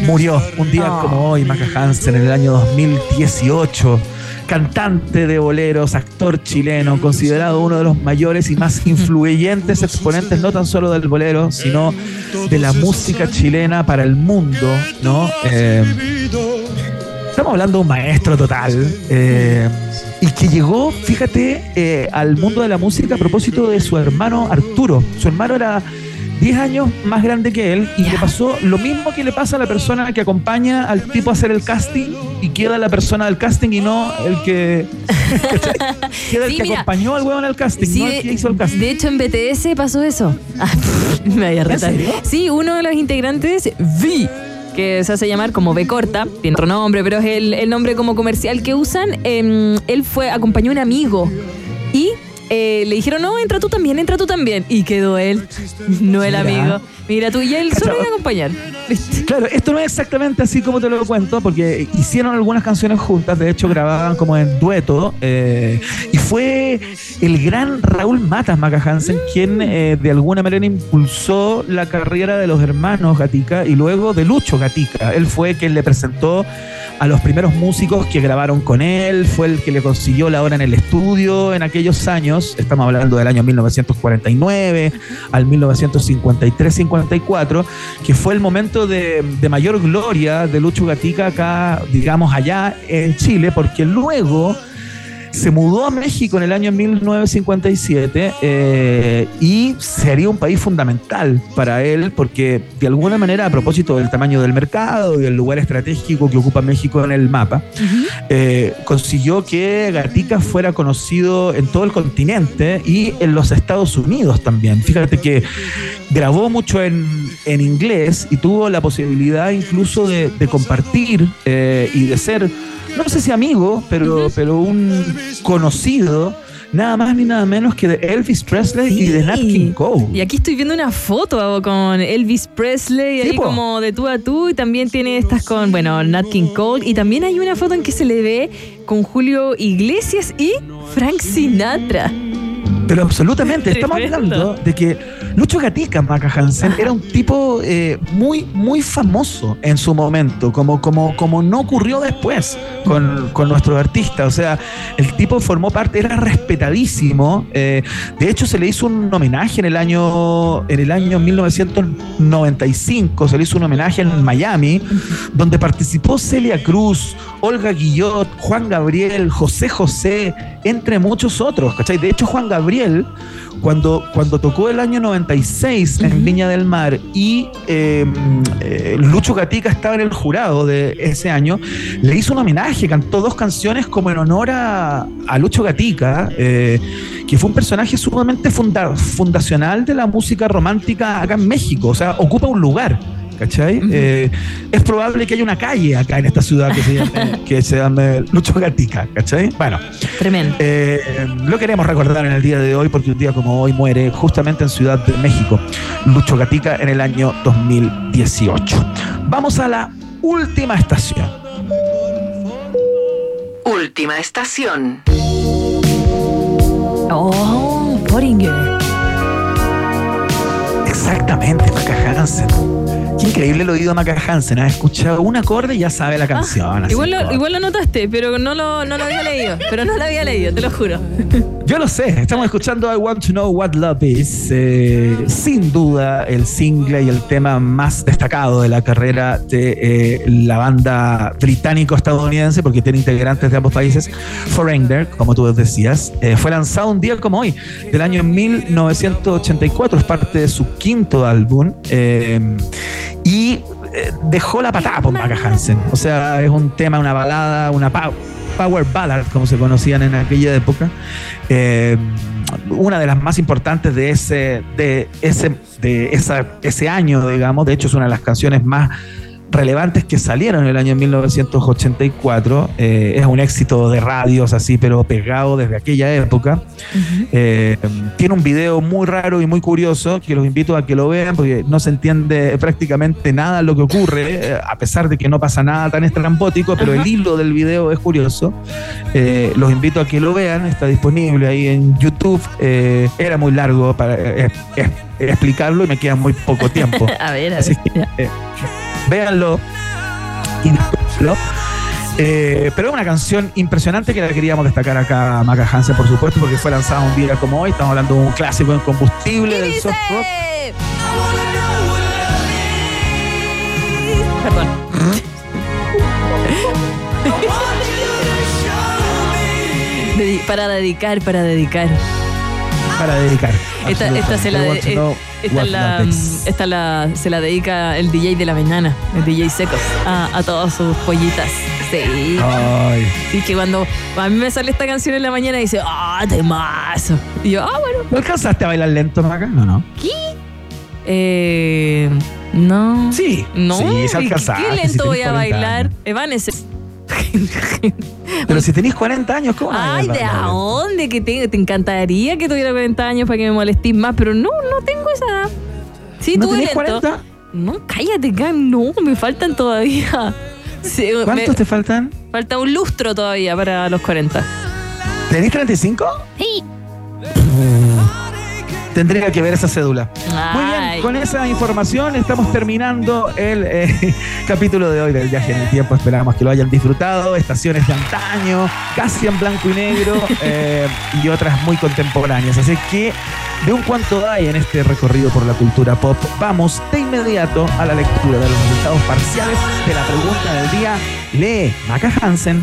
Murió un día como hoy, Maca Hansen, en el año 2018. Cantante de boleros, actor chileno, considerado uno de los mayores y más influyentes exponentes, no tan solo del bolero, sino de la música chilena para el mundo, ¿no? Eh, Estamos hablando de un maestro total. eh, y que llegó, fíjate, eh, al mundo de la música a propósito de su hermano Arturo. Su hermano era 10 años más grande que él y le pasó lo mismo que le pasa a la persona que acompaña al tipo a hacer el casting y queda la persona del casting y no el que. queda el Sí, que mira. acompañó al huevón al casting, Sí, no el que hizo el casting. de hecho en BTS pasó eso. Ah, me vaya a retar. Sí, uno de los integrantes, V, que se hace llamar como B corta, tiene otro nombre, pero es el, el nombre como comercial que usan. em, él fue, acompañó a un amigo y eh, le dijeron, no, entra tú también, entra tú también. Y quedó él, no el Mira. amigo. Mira tú, y él solo iba a acompañar. Claro, esto no es exactamente así como te lo cuento, porque hicieron algunas canciones juntas, de hecho grababan como en dueto, eh, y fue el gran Raúl Matas Maca Hansen quien eh, de alguna manera impulsó la carrera de los hermanos Gatica y luego de Lucho Gatica. Él fue quien le presentó a los primeros músicos que grabaron con él, fue el que le consiguió la hora en el estudio en aquellos años, estamos hablando del año 1949 al 1953-54, que fue el momento de, de mayor gloria de Lucho Gatica acá, digamos, allá en Chile, porque luego se mudó a México en el año 1957 eh, y sería un país fundamental para él porque de alguna manera a propósito del tamaño del mercado y del lugar estratégico que ocupa México en el mapa, eh, consiguió que Gatica fuera conocido en todo el continente y en los Estados Unidos también. Fíjate que grabó mucho en, en inglés y tuvo la posibilidad incluso de, de compartir eh, y de ser, no sé si amigo, pero, pero un conocido, nada más ni nada menos que de Elvis Presley y de Nat King Cole. Y aquí estoy viendo una foto con Elvis Presley, Sí, ahí po. como de tú a tú, y también tiene estas con, bueno, Nat King Cole, y también hay una foto en que se le ve con Julio Iglesias y Frank Sinatra. Pero absolutamente, estamos hablando de que Lucho Gatica, Maca Hansen, era un tipo eh, muy, muy famoso en su momento, como, como, como no ocurrió después con, con nuestros artistas. O sea, el tipo formó parte, era respetadísimo. eh, de hecho, se le hizo un homenaje en el año, en el año 1995, se le hizo un homenaje en Miami, donde participó Celia Cruz, Olga Guillot, Juan Gabriel, José José, entre muchos otros. ¿cachai? De hecho, Juan Gabriel, cuando, cuando tocó el año 96 en Viña del Mar y eh, eh, Lucho Gatica estaba en el jurado de ese año, le hizo un homenaje, cantó dos canciones como en honor a, a Lucho Gatica, eh, que fue un personaje sumamente funda- fundacional de la música romántica acá en México, o sea, ocupa un lugar. ¿Cachai? Eh, es probable que haya una calle acá en esta ciudad que se llame, que se llame Lucho Gatica, ¿cachai? Bueno, Tremendo. eh, lo queremos recordar en el día de hoy porque un día como hoy muere justamente en Ciudad de México Lucho Gatica en el año 2018. Vamos a la última estación. Última estación. Oh, Pottinger. Exactamente, Maca Hansen. Qué increíble el oído de Maca Hansen. Ha escuchado un acorde y ya sabe la canción. Igual lo, todo. igual lo notaste, pero no lo, no lo había leído. Pero no lo había leído, te lo juro. Yo lo sé, estamos escuchando I Want to Know What Love Is. eh, sin duda, el single y el tema más destacado de la carrera de eh, la banda británico-estadounidense, porque tiene integrantes de ambos países, Foreigner, como tú decías. eh, fue lanzado un día como hoy, del año 1984, es parte de su quinto álbum. Y eh, dejó la patada por Maca Hansen. O sea, es un tema, una balada, una pow- power ballad, como se conocían en aquella época. Eh, una de las más importantes de ese, de ese, de ese año, digamos. De hecho, es una de las canciones más relevantes que salieron en el año 1984. Eh, es un éxito de radios así, pero pegado desde aquella época. Eh, tiene un video muy raro y muy curioso que los invito a que lo vean porque no se entiende prácticamente nada lo que ocurre, eh, a pesar de que no pasa nada tan estrambótico, pero el hilo del video es curioso. Eh, los invito a que lo vean, está disponible ahí en YouTube. Eh, era muy largo para explicarlo y me queda muy poco tiempo. a ver, a Así ver. que, eh, véanlo y disfrútenlo. Eh, pero es una canción impresionante que la queríamos destacar acá, Maca Hansen, por supuesto, porque fue lanzada un día como hoy. Estamos hablando de un clásico en combustible del soft rock. Perdón. Para dedicar, para dedicar. Para dedicar. Esta, esta se la de- eh, know esta what la, esta se la dedica el DJ de la mañana, el DJ Secos, a, a todas sus pollitas. Sí. Ay. Sí, que cuando a mí me sale esta canción en la mañana dice, ¡ah, temazo! Y yo, ah, bueno. ¿No alcanzaste a bailar lento, Maca? No, no. ¿Qué? Eh, no. Sí. No. Sí, se ¿y qué- alcanzaste, ¿Qué si lento tenés voy a 40 bailar? años. Pero si tenéis 40 años, ¿cómo Ay, a ¿de bailar? dónde? Que te, te encantaría que tuviera 40 años para que me molestís más, pero no, no tengo esa edad. Sí, ¿No tuve tenés lento. 40? No, cállate, Cam, no, me faltan todavía. Sí, ¿Cuántos me- te faltan? Falta un lustro todavía para los 40. ¿Tenés 35? Sí. Tendría que ver esa cédula. Muy bien, con esa información estamos terminando el eh, capítulo de hoy del viaje en el tiempo. Esperamos que lo hayan disfrutado. Estaciones de antaño, casi en blanco y negro eh, y otras muy contemporáneas. Así que de un cuanto hay en este recorrido por la cultura pop, vamos de inmediato a la lectura de los resultados parciales de la pregunta del día. Lee Maca Hansen.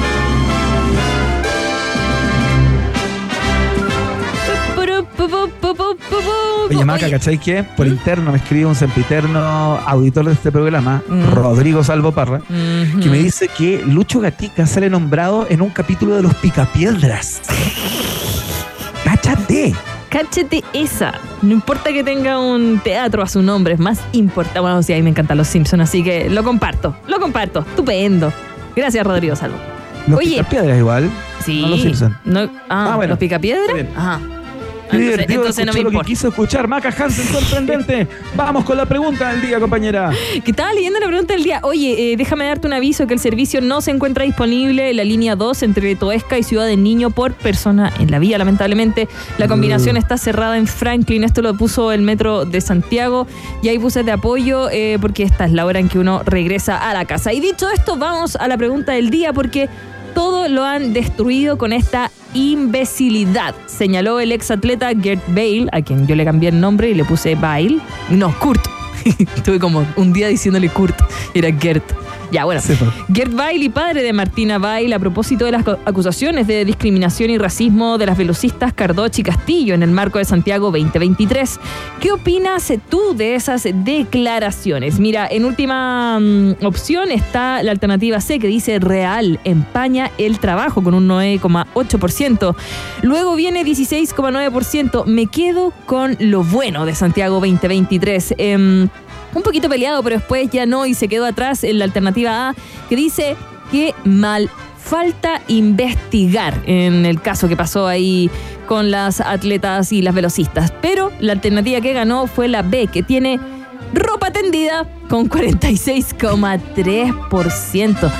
Oye, Maca, ¿cachai que? Por interno me escribe un sempiterno auditor de este programa, Mm. Rodrigo Salvo Parra, que me dice que Lucho Gatica sale nombrado en un capítulo de Los Picapiedras. ¡Cáchate! Cáchate esa. No importa que tenga un teatro a su nombre, es más importante. Bueno, sí, a mí me encantan los Simpsons, así que lo comparto. Lo comparto. Estupendo. Gracias, Rodrigo Salvo. Los Oye. Picapiedras igual. Sí. No los Simpson. No- ah, Ah, bueno. ¿los picapiedras? Ajá. Qué Entonces, entonces no me lo que quiso escuchar. Maca Hansen, sorprendente. Vamos con la pregunta del día, compañera. Que estaba leyendo la pregunta del día. Oye, eh, déjame darte un aviso que el servicio no se encuentra disponible en la línea 2 entre Toesca y Ciudad del Niño por persona en la vía, lamentablemente. La combinación está cerrada en Franklin. Esto lo puso el metro de Santiago. Y hay buses de apoyo eh, porque esta es la hora en que uno regresa a la casa. Y dicho esto, vamos a la pregunta del día porque todo lo han destruido con esta imbecilidad, señaló el exatleta Gert Bale, a quien yo le cambié el nombre y le puse Bale. No, Kurt. Estuve como un día diciéndole Kurt, era Gert. Ya, bueno. Gert Bail y padre de Martina Bail a propósito de las acusaciones de discriminación y racismo de las velocistas Cardoche y Castillo en el marco de Santiago 2023. ¿Qué opinas tú de esas declaraciones? Mira, en última mm, opción está la alternativa C que dice real, empaña el trabajo con un 9,8%. Luego viene 16,9%. Me quedo con lo bueno de Santiago 2023. Em, un poquito peleado, pero después ya no y se quedó atrás en la alternativa A que dice que mal falta investigar en el caso que pasó ahí con las atletas y las velocistas. Pero la alternativa que ganó fue la B, que tiene ropa tendida con 46,3%.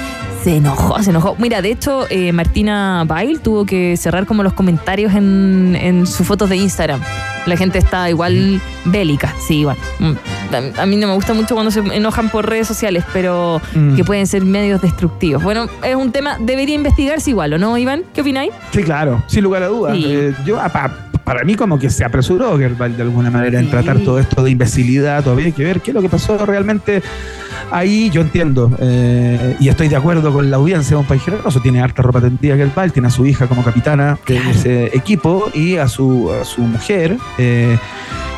Se enojó, se enojó. Mira, de hecho, eh, Martina Bail tuvo que cerrar como los comentarios en, sus fotos de Instagram. La gente está igual bélica, sí, igual. Mm, A, mí no me gusta mucho cuando se enojan por redes sociales, pero Mm. que pueden ser medios destructivos. Bueno, es un tema, debería investigarse igual, ¿o no, Iván? ¿Qué opináis? Sí, claro, sin lugar a dudas. Sí. Eh, yo, ah, pa- para mí, como que se apresuró Gerval de alguna manera en tratar todo esto de imbecilidad. Todavía hay que ver qué es lo que pasó realmente ahí. Yo entiendo eh, y estoy de acuerdo con la audiencia de un país generoso. Tiene harta ropa tendida Gerval, tiene a su hija como capitana de ese equipo y a su, a su mujer. eh,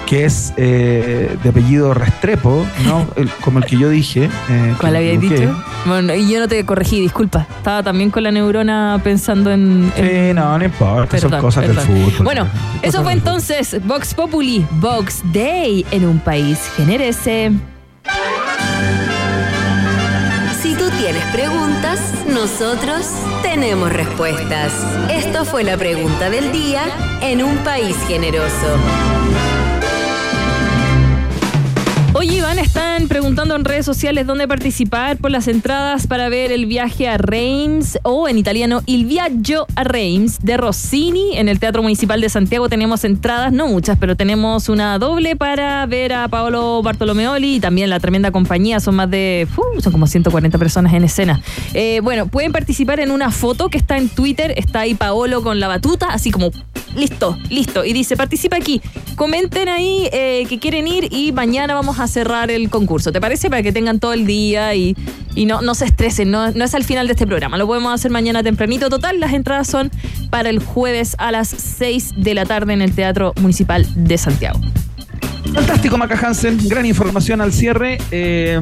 que es eh, de apellido Restrepo, ¿no? El- como el que yo dije. eh, ¿Cuál equivoqué. dicho? Bueno, y yo no te corregí, disculpa. Estaba también con la neurona pensando en. en- Sí, no, no importa, son Perdón, cosas perdón. del fútbol. Bueno, eso fue entonces Vox Populi, Vox Day en un país generese. Si tú tienes preguntas, nosotros tenemos respuestas. Esto fue la pregunta del día en un país generoso. Oye, Iván, están preguntando en redes sociales dónde participar por las entradas para ver el viaje a Reims o en italiano Il viaggio a Reims de Rossini en el Teatro Municipal de Santiago. Tenemos entradas, no muchas, pero tenemos una doble para ver a Paolo Bartolomeoli y también la tremenda compañía. Son más de, son como 140 personas en escena. Eh, bueno, pueden participar en una foto que está en Twitter. Está ahí Paolo con la batuta, así como listo, listo. Y dice, participa aquí. Comenten ahí eh, que quieren ir y mañana vamos a cerrar el concurso. ¿Te parece? Para que tengan todo el día y, y no, no se estresen. No, no es al final de este programa. Lo podemos hacer mañana tempranito. Total, las entradas son para el jueves a las 6 de la tarde en el Teatro Municipal de Santiago. Fantástico, Maca Hansen. Gran información al cierre. Eh,